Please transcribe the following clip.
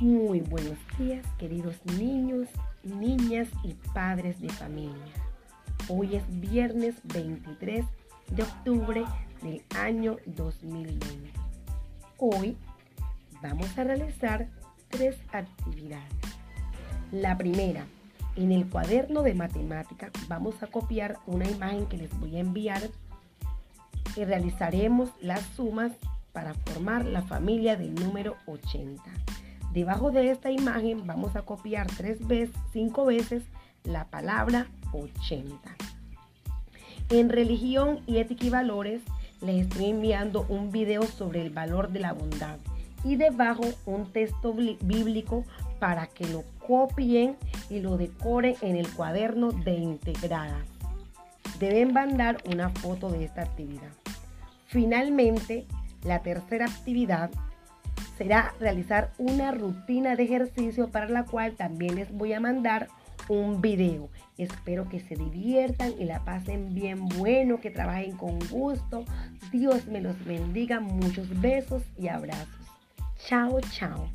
Muy buenos días, queridos niños, niñas y padres de familia. Hoy es viernes 23 de octubre del año 2020. Hoy vamos a realizar tres actividades. La primera, en el cuaderno de matemática vamos a copiar una imagen que les voy a enviar y realizaremos las sumas para formar la familia del número 80. Debajo de esta imagen vamos a copiar tres veces, cinco veces la palabra 80. En religión y ética y valores les estoy enviando un video sobre el valor de la bondad y debajo un texto bíblico para que lo copien y lo decoren en el cuaderno de integrada. Deben mandar una foto de esta actividad. Finalmente, la tercera actividad será realizar una rutina de ejercicio para la cual también les voy a mandar un video. Espero que se diviertan y la pasen bien bueno, que trabajen con gusto. Dios me los bendiga. Muchos besos y abrazos. Chao, chao.